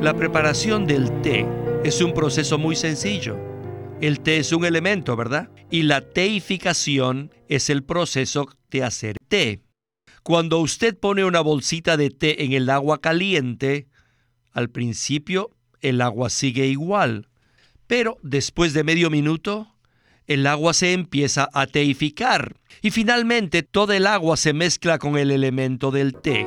La preparación del té es un proceso muy sencillo. El té es un elemento, ¿verdad? Y la teificación es el proceso de hacer té. Cuando usted pone una bolsita de té en el agua caliente, al principio el agua sigue igual, pero después de medio minuto, el agua se empieza a teificar y finalmente toda el agua se mezcla con el elemento del té.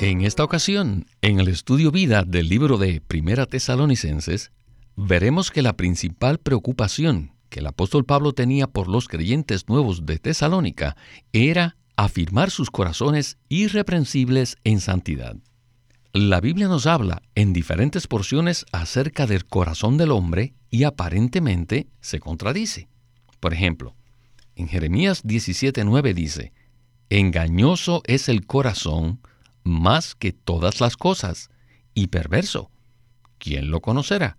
En esta ocasión, en el estudio vida del libro de Primera Tesalonicenses, veremos que la principal preocupación que el apóstol Pablo tenía por los creyentes nuevos de Tesalónica era afirmar sus corazones irreprensibles en santidad. La Biblia nos habla en diferentes porciones acerca del corazón del hombre y aparentemente se contradice. Por ejemplo, en Jeremías 17:9 dice, Engañoso es el corazón más que todas las cosas, y perverso. ¿Quién lo conocerá?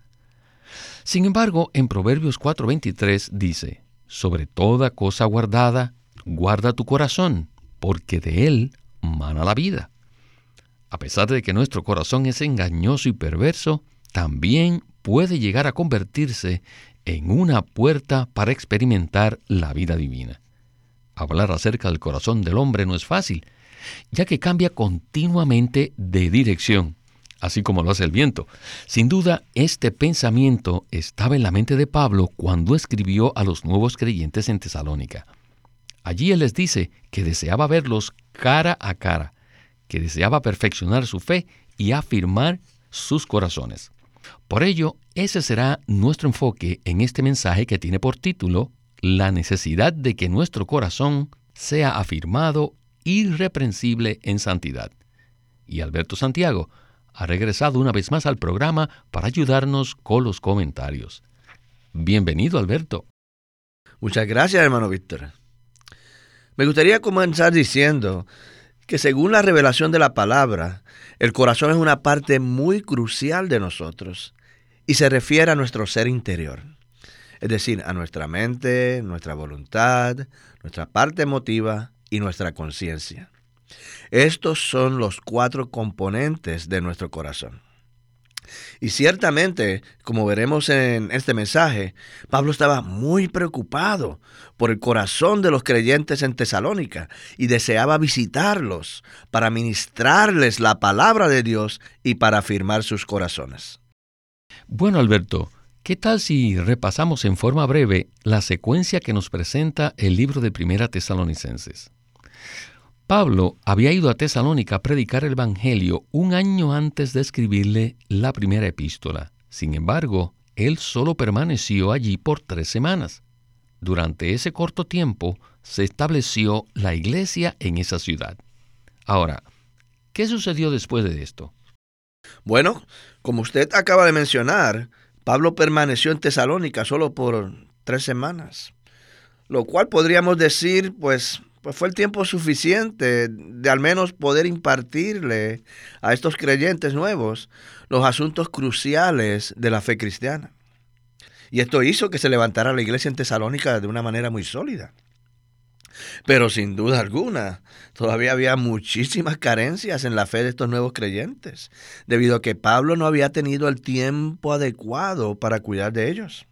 Sin embargo, en Proverbios 4:23 dice, Sobre toda cosa guardada, guarda tu corazón, porque de él mana la vida. A pesar de que nuestro corazón es engañoso y perverso, también puede llegar a convertirse en una puerta para experimentar la vida divina. Hablar acerca del corazón del hombre no es fácil, ya que cambia continuamente de dirección, así como lo hace el viento. Sin duda, este pensamiento estaba en la mente de Pablo cuando escribió a los nuevos creyentes en Tesalónica. Allí él les dice que deseaba verlos cara a cara, que deseaba perfeccionar su fe y afirmar sus corazones. Por ello, ese será nuestro enfoque en este mensaje que tiene por título La necesidad de que nuestro corazón sea afirmado irreprensible en santidad. Y Alberto Santiago ha regresado una vez más al programa para ayudarnos con los comentarios. Bienvenido, Alberto. Muchas gracias, hermano Víctor. Me gustaría comenzar diciendo que según la revelación de la palabra, el corazón es una parte muy crucial de nosotros y se refiere a nuestro ser interior, es decir, a nuestra mente, nuestra voluntad, nuestra parte emotiva y nuestra conciencia. Estos son los cuatro componentes de nuestro corazón. Y ciertamente, como veremos en este mensaje, Pablo estaba muy preocupado por el corazón de los creyentes en Tesalónica y deseaba visitarlos para ministrarles la palabra de Dios y para afirmar sus corazones. Bueno, Alberto, ¿qué tal si repasamos en forma breve la secuencia que nos presenta el libro de Primera Tesalonicenses? Pablo había ido a Tesalónica a predicar el Evangelio un año antes de escribirle la primera epístola. Sin embargo, él solo permaneció allí por tres semanas. Durante ese corto tiempo se estableció la iglesia en esa ciudad. Ahora, ¿qué sucedió después de esto? Bueno, como usted acaba de mencionar, Pablo permaneció en Tesalónica solo por tres semanas, lo cual podríamos decir, pues, pues fue el tiempo suficiente de al menos poder impartirle a estos creyentes nuevos los asuntos cruciales de la fe cristiana. Y esto hizo que se levantara la iglesia en Tesalónica de una manera muy sólida. Pero sin duda alguna, todavía había muchísimas carencias en la fe de estos nuevos creyentes, debido a que Pablo no había tenido el tiempo adecuado para cuidar de ellos.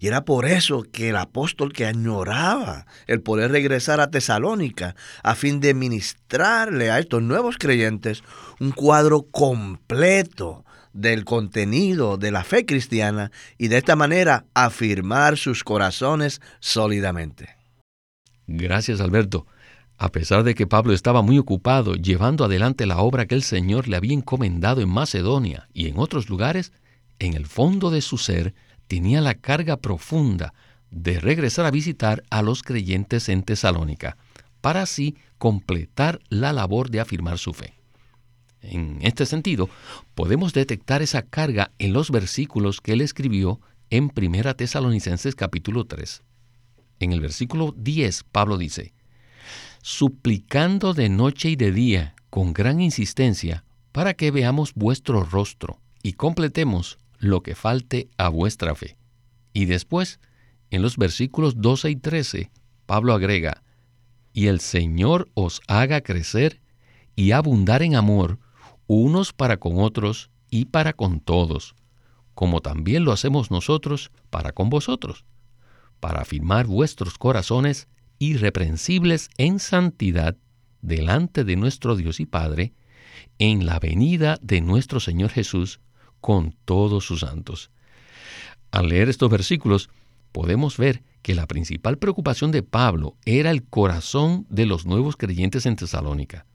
Y era por eso que el apóstol que añoraba el poder regresar a Tesalónica a fin de ministrarle a estos nuevos creyentes un cuadro completo del contenido de la fe cristiana y de esta manera afirmar sus corazones sólidamente. Gracias Alberto. A pesar de que Pablo estaba muy ocupado llevando adelante la obra que el Señor le había encomendado en Macedonia y en otros lugares, en el fondo de su ser tenía la carga profunda de regresar a visitar a los creyentes en Tesalónica, para así completar la labor de afirmar su fe. En este sentido, podemos detectar esa carga en los versículos que él escribió en 1 Tesalonicenses capítulo 3. En el versículo 10, Pablo dice, suplicando de noche y de día con gran insistencia para que veamos vuestro rostro y completemos lo que falte a vuestra fe. Y después, en los versículos 12 y 13, Pablo agrega, y el Señor os haga crecer y abundar en amor unos para con otros y para con todos, como también lo hacemos nosotros para con vosotros, para afirmar vuestros corazones irreprensibles en santidad delante de nuestro Dios y Padre, en la venida de nuestro Señor Jesús con todos sus santos. Al leer estos versículos, podemos ver que la principal preocupación de Pablo era el corazón de los nuevos creyentes en Tesalónica.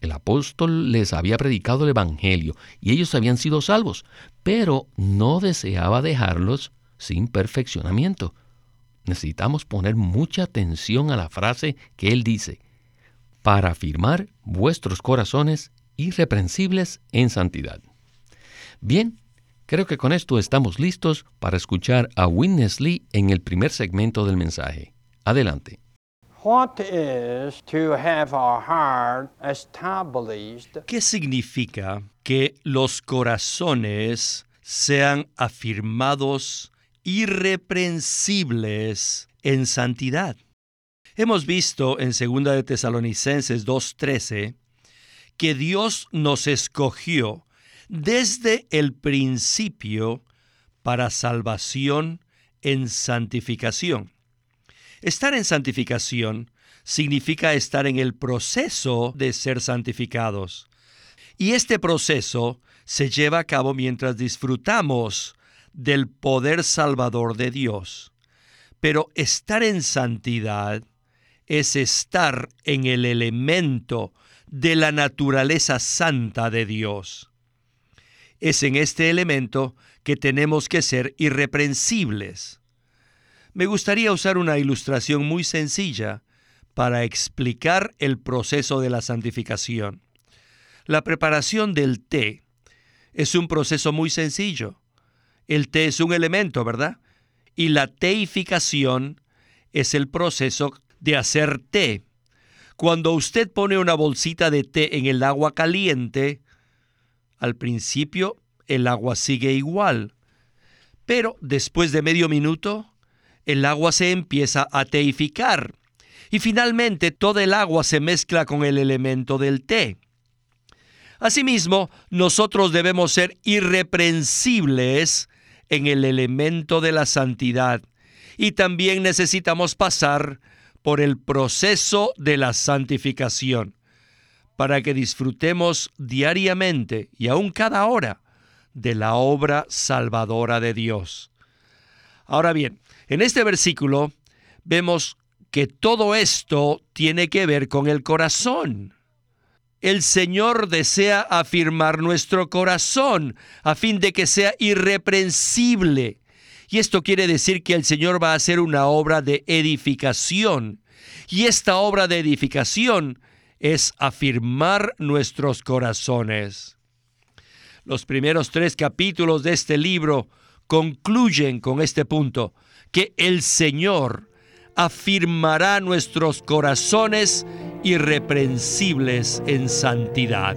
El apóstol les había predicado el Evangelio y ellos habían sido salvos, pero no deseaba dejarlos sin perfeccionamiento. Necesitamos poner mucha atención a la frase que él dice, para afirmar vuestros corazones irreprensibles en santidad. Bien, creo que con esto estamos listos para escuchar a Witness Lee en el primer segmento del mensaje. Adelante. ¿Qué significa que los corazones sean afirmados irreprensibles en santidad? Hemos visto en 2 de Tesalonicenses 2:13 que Dios nos escogió desde el principio para salvación en santificación. Estar en santificación significa estar en el proceso de ser santificados. Y este proceso se lleva a cabo mientras disfrutamos del poder salvador de Dios. Pero estar en santidad es estar en el elemento de la naturaleza santa de Dios. Es en este elemento que tenemos que ser irreprensibles. Me gustaría usar una ilustración muy sencilla para explicar el proceso de la santificación. La preparación del té es un proceso muy sencillo. El té es un elemento, ¿verdad? Y la teificación es el proceso de hacer té. Cuando usted pone una bolsita de té en el agua caliente, al principio el agua sigue igual, pero después de medio minuto, el agua se empieza a teificar y finalmente toda el agua se mezcla con el elemento del té. Asimismo, nosotros debemos ser irreprensibles en el elemento de la santidad y también necesitamos pasar por el proceso de la santificación, para que disfrutemos diariamente y aun cada hora de la obra salvadora de Dios. Ahora bien, en este versículo vemos que todo esto tiene que ver con el corazón. El Señor desea afirmar nuestro corazón a fin de que sea irreprensible y esto quiere decir que el Señor va a hacer una obra de edificación. Y esta obra de edificación es afirmar nuestros corazones. Los primeros tres capítulos de este libro concluyen con este punto, que el Señor afirmará nuestros corazones irreprensibles en santidad.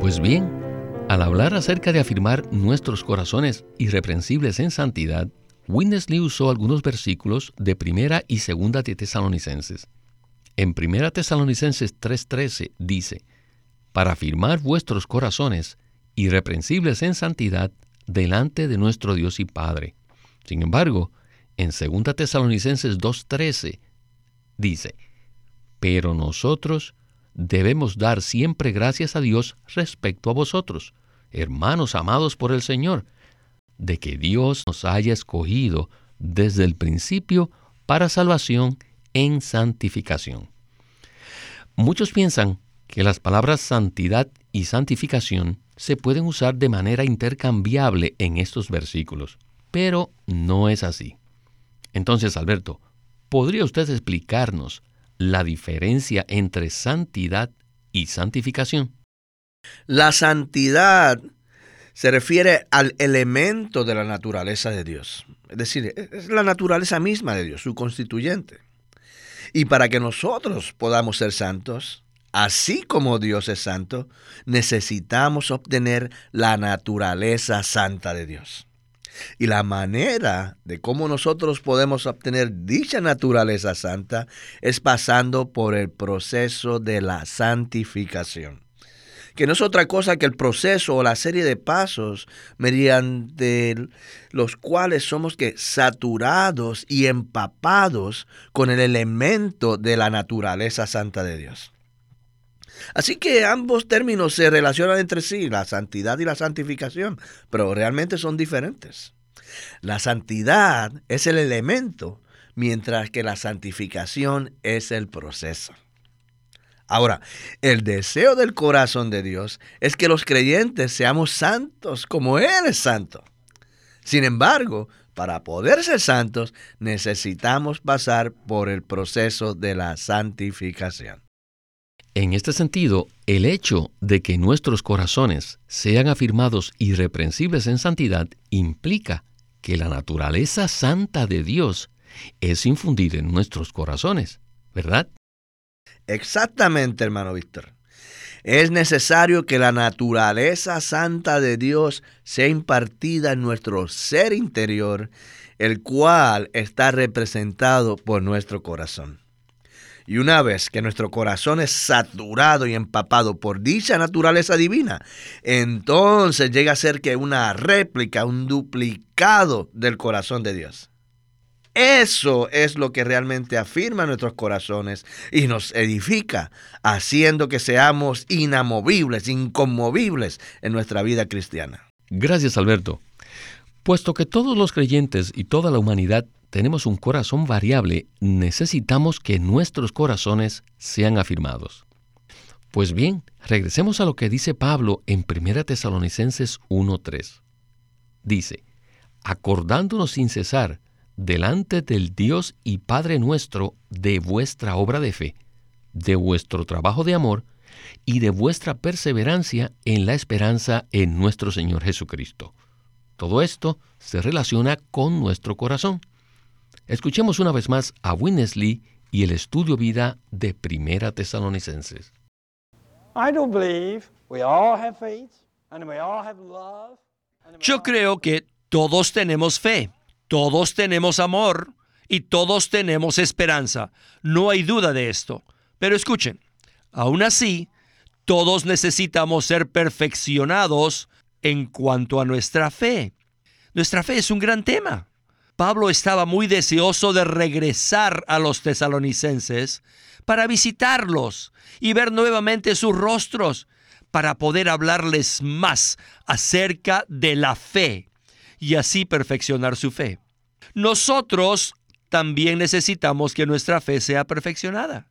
Pues bien, al hablar acerca de afirmar nuestros corazones irreprensibles en santidad, Winnesley usó algunos versículos de Primera y Segunda de Tesalonicenses. En Primera Tesalonicenses 3:13 dice, para afirmar vuestros corazones irreprensibles en santidad delante de nuestro Dios y Padre. Sin embargo, en Segunda Tesalonicenses 2:13 dice, pero nosotros debemos dar siempre gracias a Dios respecto a vosotros, hermanos amados por el Señor, de que Dios nos haya escogido desde el principio para salvación en santificación. Muchos piensan que las palabras santidad y santificación se pueden usar de manera intercambiable en estos versículos, pero no es así. Entonces, Alberto, ¿podría usted explicarnos la diferencia entre santidad y santificación? La santidad se refiere al elemento de la naturaleza de Dios. Es decir, es la naturaleza misma de Dios, su constituyente. Y para que nosotros podamos ser santos, así como Dios es santo, necesitamos obtener la naturaleza santa de Dios. Y la manera de cómo nosotros podemos obtener dicha naturaleza santa es pasando por el proceso de la santificación que no es otra cosa que el proceso o la serie de pasos mediante los cuales somos que saturados y empapados con el elemento de la naturaleza santa de Dios. Así que ambos términos se relacionan entre sí, la santidad y la santificación, pero realmente son diferentes. La santidad es el elemento, mientras que la santificación es el proceso. Ahora, el deseo del corazón de Dios es que los creyentes seamos santos como Él es santo. Sin embargo, para poder ser santos necesitamos pasar por el proceso de la santificación. En este sentido, el hecho de que nuestros corazones sean afirmados irreprensibles en santidad implica que la naturaleza santa de Dios es infundida en nuestros corazones, ¿verdad? Exactamente, hermano Víctor. Es necesario que la naturaleza santa de Dios sea impartida en nuestro ser interior, el cual está representado por nuestro corazón. Y una vez que nuestro corazón es saturado y empapado por dicha naturaleza divina, entonces llega a ser que una réplica, un duplicado del corazón de Dios. Eso es lo que realmente afirma nuestros corazones y nos edifica, haciendo que seamos inamovibles, inconmovibles en nuestra vida cristiana. Gracias, Alberto. Puesto que todos los creyentes y toda la humanidad tenemos un corazón variable, necesitamos que nuestros corazones sean afirmados. Pues bien, regresemos a lo que dice Pablo en 1 Tesalonicenses 1.3. Dice, acordándonos sin cesar delante del Dios y Padre nuestro de vuestra obra de fe, de vuestro trabajo de amor y de vuestra perseverancia en la esperanza en nuestro Señor Jesucristo. Todo esto se relaciona con nuestro corazón. Escuchemos una vez más a Winnesley y el estudio vida de Primera Tesalonicenses. Yo creo que todos tenemos fe todos tenemos amor y todos tenemos esperanza. No hay duda de esto. Pero escuchen, aún así, todos necesitamos ser perfeccionados en cuanto a nuestra fe. Nuestra fe es un gran tema. Pablo estaba muy deseoso de regresar a los tesalonicenses para visitarlos y ver nuevamente sus rostros, para poder hablarles más acerca de la fe y así perfeccionar su fe nosotros también necesitamos que nuestra fe sea perfeccionada.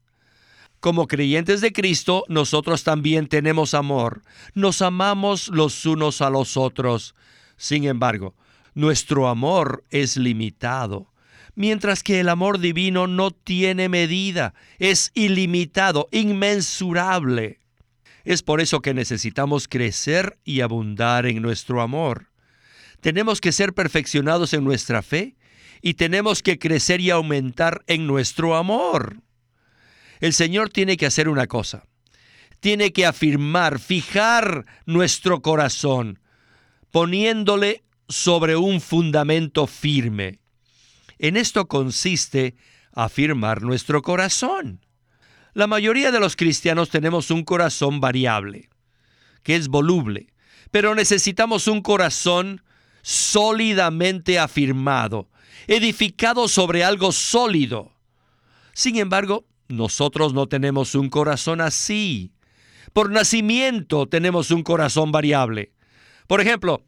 Como creyentes de Cristo, nosotros también tenemos amor. Nos amamos los unos a los otros. Sin embargo, nuestro amor es limitado, mientras que el amor divino no tiene medida, es ilimitado, inmensurable. Es por eso que necesitamos crecer y abundar en nuestro amor. Tenemos que ser perfeccionados en nuestra fe y tenemos que crecer y aumentar en nuestro amor. El Señor tiene que hacer una cosa. Tiene que afirmar, fijar nuestro corazón, poniéndole sobre un fundamento firme. En esto consiste afirmar nuestro corazón. La mayoría de los cristianos tenemos un corazón variable, que es voluble, pero necesitamos un corazón sólidamente afirmado, edificado sobre algo sólido. Sin embargo, nosotros no tenemos un corazón así. Por nacimiento tenemos un corazón variable. Por ejemplo,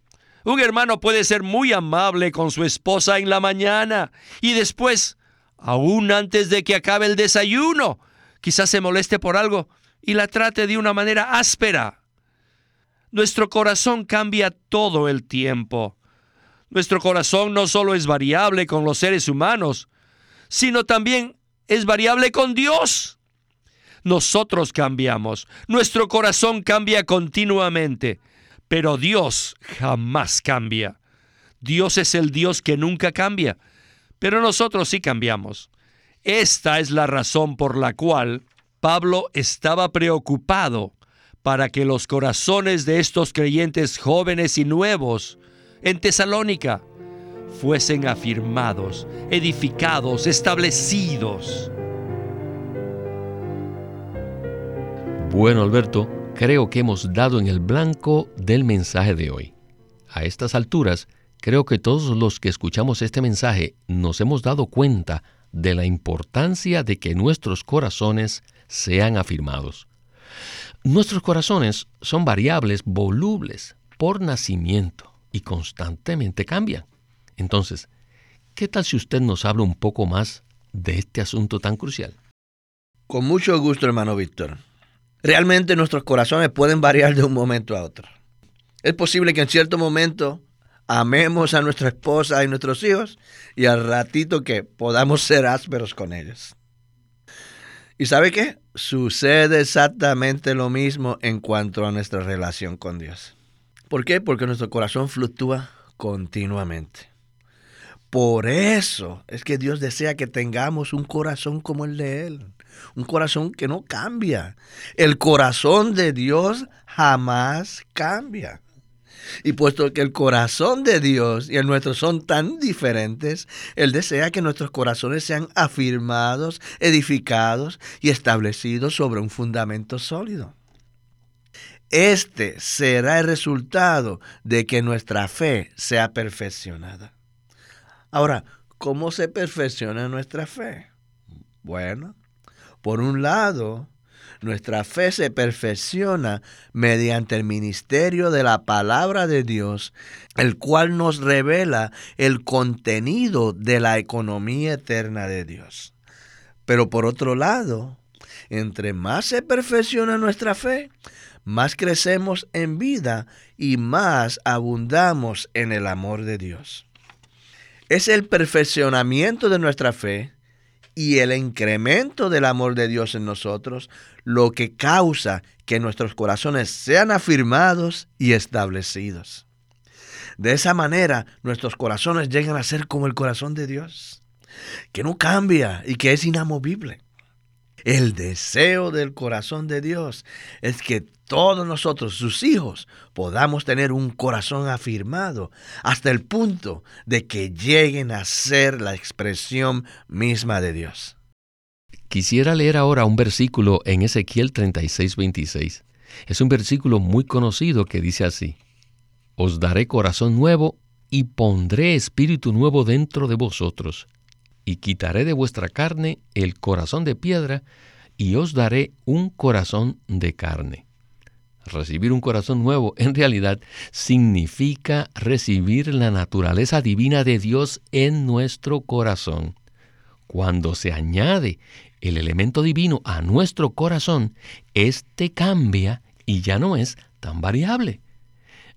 un hermano puede ser muy amable con su esposa en la mañana y después, aún antes de que acabe el desayuno, quizás se moleste por algo y la trate de una manera áspera. Nuestro corazón cambia todo el tiempo. Nuestro corazón no solo es variable con los seres humanos, sino también es variable con Dios. Nosotros cambiamos, nuestro corazón cambia continuamente, pero Dios jamás cambia. Dios es el Dios que nunca cambia, pero nosotros sí cambiamos. Esta es la razón por la cual Pablo estaba preocupado para que los corazones de estos creyentes jóvenes y nuevos en Tesalónica fuesen afirmados, edificados, establecidos. Bueno, Alberto, creo que hemos dado en el blanco del mensaje de hoy. A estas alturas, creo que todos los que escuchamos este mensaje nos hemos dado cuenta de la importancia de que nuestros corazones sean afirmados. Nuestros corazones son variables volubles por nacimiento y constantemente cambian. Entonces, ¿qué tal si usted nos habla un poco más de este asunto tan crucial? Con mucho gusto, hermano Víctor. Realmente nuestros corazones pueden variar de un momento a otro. Es posible que en cierto momento amemos a nuestra esposa y nuestros hijos y al ratito que podamos ser ásperos con ellos. ¿Y sabe qué? Sucede exactamente lo mismo en cuanto a nuestra relación con Dios. ¿Por qué? Porque nuestro corazón fluctúa continuamente. Por eso es que Dios desea que tengamos un corazón como el de Él, un corazón que no cambia. El corazón de Dios jamás cambia. Y puesto que el corazón de Dios y el nuestro son tan diferentes, Él desea que nuestros corazones sean afirmados, edificados y establecidos sobre un fundamento sólido. Este será el resultado de que nuestra fe sea perfeccionada. Ahora, ¿cómo se perfecciona nuestra fe? Bueno, por un lado, nuestra fe se perfecciona mediante el ministerio de la palabra de Dios, el cual nos revela el contenido de la economía eterna de Dios. Pero por otro lado, entre más se perfecciona nuestra fe, más crecemos en vida y más abundamos en el amor de Dios. Es el perfeccionamiento de nuestra fe y el incremento del amor de Dios en nosotros lo que causa que nuestros corazones sean afirmados y establecidos. De esa manera nuestros corazones llegan a ser como el corazón de Dios, que no cambia y que es inamovible. El deseo del corazón de Dios es que todos nosotros, sus hijos, podamos tener un corazón afirmado hasta el punto de que lleguen a ser la expresión misma de Dios. Quisiera leer ahora un versículo en Ezequiel 36:26. Es un versículo muy conocido que dice así, Os daré corazón nuevo y pondré espíritu nuevo dentro de vosotros y quitaré de vuestra carne el corazón de piedra, y os daré un corazón de carne. Recibir un corazón nuevo en realidad significa recibir la naturaleza divina de Dios en nuestro corazón. Cuando se añade el elemento divino a nuestro corazón, éste cambia y ya no es tan variable.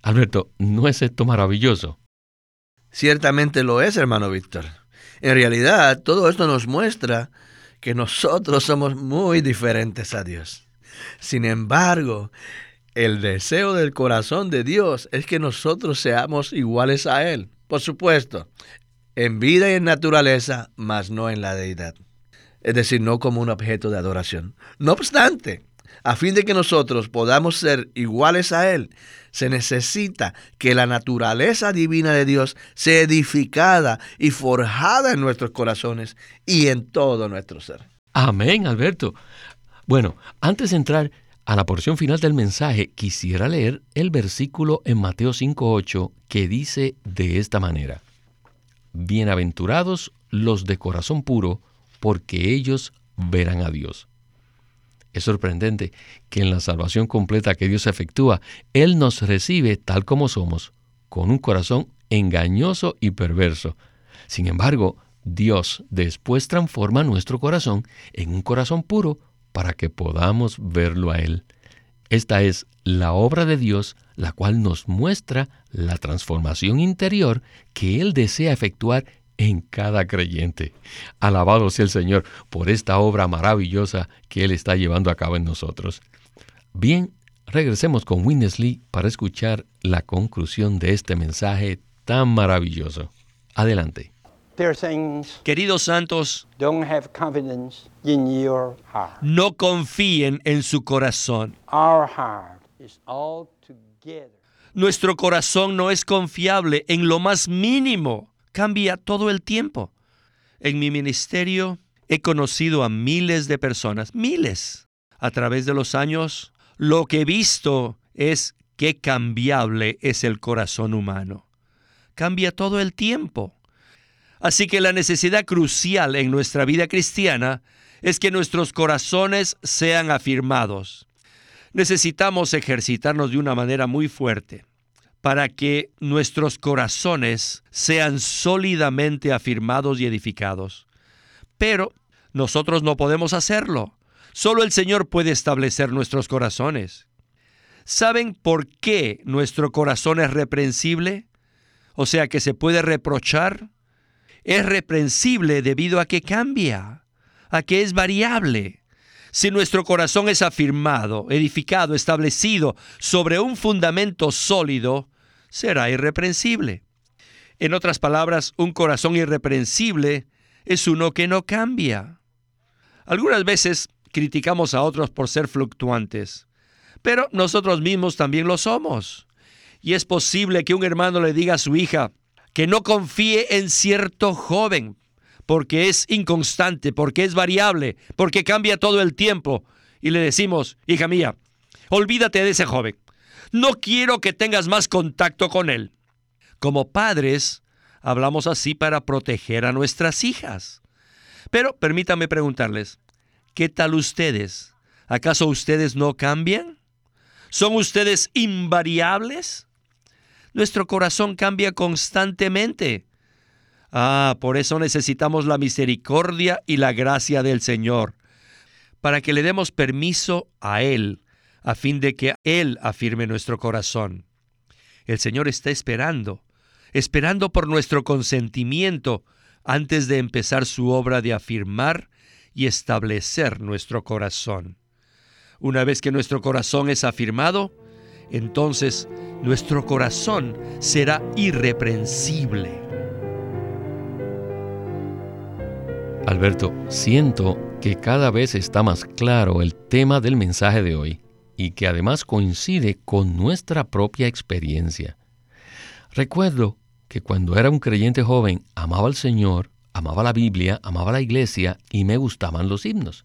Alberto, ¿no es esto maravilloso? Ciertamente lo es, hermano Víctor. En realidad, todo esto nos muestra que nosotros somos muy diferentes a Dios. Sin embargo, el deseo del corazón de Dios es que nosotros seamos iguales a Él. Por supuesto, en vida y en naturaleza, mas no en la deidad. Es decir, no como un objeto de adoración. No obstante, a fin de que nosotros podamos ser iguales a Él, se necesita que la naturaleza divina de Dios sea edificada y forjada en nuestros corazones y en todo nuestro ser. Amén, Alberto. Bueno, antes de entrar a la porción final del mensaje, quisiera leer el versículo en Mateo 5.8 que dice de esta manera, Bienaventurados los de corazón puro, porque ellos verán a Dios. Es sorprendente que en la salvación completa que Dios efectúa, Él nos recibe tal como somos, con un corazón engañoso y perverso. Sin embargo, Dios después transforma nuestro corazón en un corazón puro para que podamos verlo a Él. Esta es la obra de Dios, la cual nos muestra la transformación interior que Él desea efectuar en cada creyente. Alabado sea el Señor por esta obra maravillosa que Él está llevando a cabo en nosotros. Bien, regresemos con Winnesley para escuchar la conclusión de este mensaje tan maravilloso. Adelante. Queridos santos, no confíen en su corazón. Nuestro corazón no es confiable en lo más mínimo. Cambia todo el tiempo. En mi ministerio he conocido a miles de personas, miles. A través de los años, lo que he visto es qué cambiable es el corazón humano. Cambia todo el tiempo. Así que la necesidad crucial en nuestra vida cristiana es que nuestros corazones sean afirmados. Necesitamos ejercitarnos de una manera muy fuerte para que nuestros corazones sean sólidamente afirmados y edificados. Pero nosotros no podemos hacerlo. Solo el Señor puede establecer nuestros corazones. ¿Saben por qué nuestro corazón es reprensible? O sea, que se puede reprochar es reprensible debido a que cambia, a que es variable. Si nuestro corazón es afirmado, edificado, establecido sobre un fundamento sólido, será irreprensible. En otras palabras, un corazón irreprensible es uno que no cambia. Algunas veces criticamos a otros por ser fluctuantes, pero nosotros mismos también lo somos. Y es posible que un hermano le diga a su hija, que no confíe en cierto joven, porque es inconstante, porque es variable, porque cambia todo el tiempo. Y le decimos, hija mía, olvídate de ese joven. No quiero que tengas más contacto con él. Como padres, hablamos así para proteger a nuestras hijas. Pero permítanme preguntarles, ¿qué tal ustedes? ¿Acaso ustedes no cambian? ¿Son ustedes invariables? Nuestro corazón cambia constantemente. Ah, por eso necesitamos la misericordia y la gracia del Señor, para que le demos permiso a Él, a fin de que Él afirme nuestro corazón. El Señor está esperando, esperando por nuestro consentimiento antes de empezar su obra de afirmar y establecer nuestro corazón. Una vez que nuestro corazón es afirmado, entonces nuestro corazón será irreprensible. Alberto, siento que cada vez está más claro el tema del mensaje de hoy y que además coincide con nuestra propia experiencia. Recuerdo que cuando era un creyente joven amaba al Señor, amaba la Biblia, amaba la iglesia y me gustaban los himnos.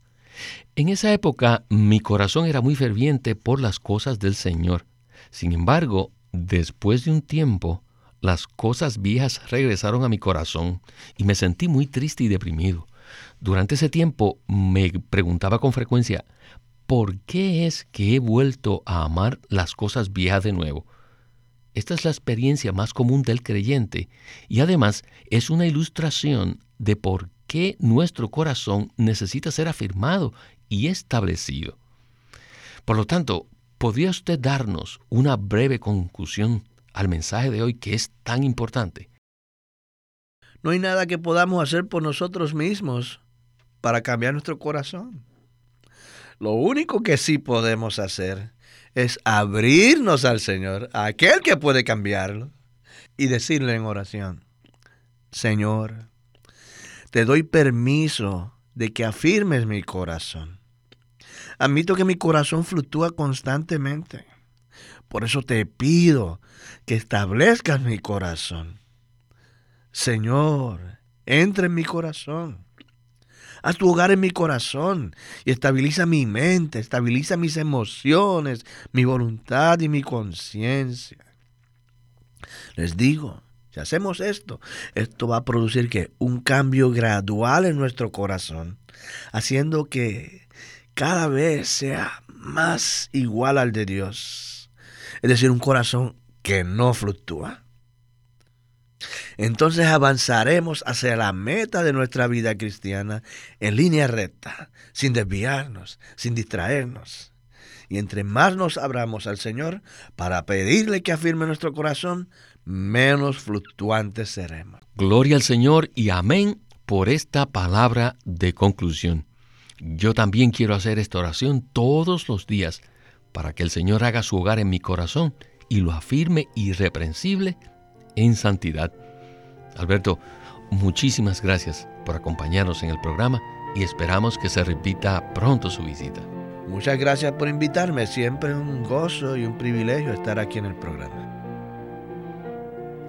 En esa época mi corazón era muy ferviente por las cosas del Señor sin embargo, después de un tiempo, las cosas viejas regresaron a mi corazón y me sentí muy triste y deprimido. Durante ese tiempo me preguntaba con frecuencia, ¿por qué es que he vuelto a amar las cosas viejas de nuevo? Esta es la experiencia más común del creyente y además es una ilustración de por qué nuestro corazón necesita ser afirmado y establecido. Por lo tanto, ¿Podría usted darnos una breve conclusión al mensaje de hoy que es tan importante? No hay nada que podamos hacer por nosotros mismos para cambiar nuestro corazón. Lo único que sí podemos hacer es abrirnos al Señor, a aquel que puede cambiarlo, y decirle en oración, Señor, te doy permiso de que afirmes mi corazón. Admito que mi corazón fluctúa constantemente. Por eso te pido que establezcas mi corazón. Señor, entra en mi corazón. Haz tu hogar en mi corazón y estabiliza mi mente, estabiliza mis emociones, mi voluntad y mi conciencia. Les digo, si hacemos esto, esto va a producir que un cambio gradual en nuestro corazón, haciendo que cada vez sea más igual al de Dios. Es decir, un corazón que no fluctúa. Entonces avanzaremos hacia la meta de nuestra vida cristiana en línea recta, sin desviarnos, sin distraernos. Y entre más nos abramos al Señor para pedirle que afirme nuestro corazón, menos fluctuantes seremos. Gloria al Señor y amén por esta palabra de conclusión. Yo también quiero hacer esta oración todos los días para que el Señor haga su hogar en mi corazón y lo afirme irreprensible en santidad. Alberto, muchísimas gracias por acompañarnos en el programa y esperamos que se repita pronto su visita. Muchas gracias por invitarme, siempre un gozo y un privilegio estar aquí en el programa.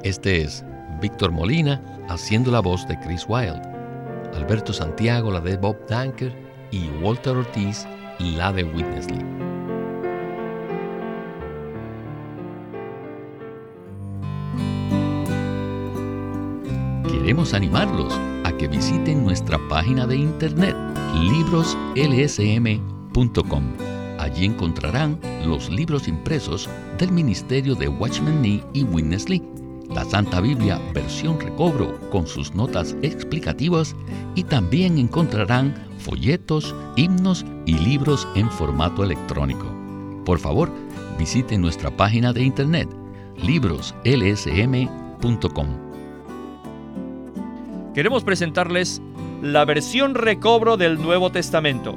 Este es Víctor Molina haciendo la voz de Chris Wilde, Alberto Santiago la de Bob Danker y Walter Ortiz la de Witness Lee. Queremos animarlos a que visiten nuestra página de internet libroslsm.com. Allí encontrarán los libros impresos del Ministerio de Watchman Nee y Witness Lee la Santa Biblia versión recobro con sus notas explicativas y también encontrarán folletos, himnos y libros en formato electrónico. Por favor, visiten nuestra página de internet libroslsm.com. Queremos presentarles la versión recobro del Nuevo Testamento.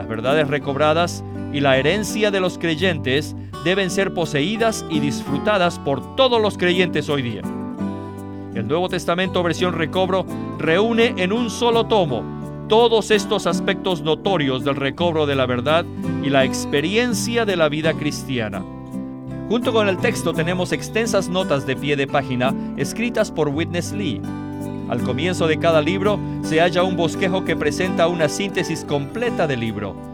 Las verdades recobradas y la herencia de los creyentes deben ser poseídas y disfrutadas por todos los creyentes hoy día. El Nuevo Testamento versión recobro reúne en un solo tomo todos estos aspectos notorios del recobro de la verdad y la experiencia de la vida cristiana. Junto con el texto tenemos extensas notas de pie de página escritas por Witness Lee. Al comienzo de cada libro se halla un bosquejo que presenta una síntesis completa del libro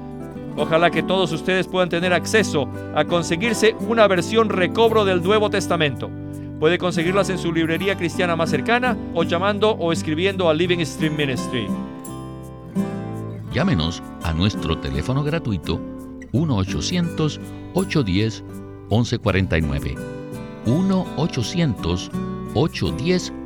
Ojalá que todos ustedes puedan tener acceso a conseguirse una versión recobro del Nuevo Testamento. Puede conseguirlas en su librería cristiana más cercana o llamando o escribiendo a Living Stream Ministry. Llámenos a nuestro teléfono gratuito 1-800-810-1149. 1-800-810-1149.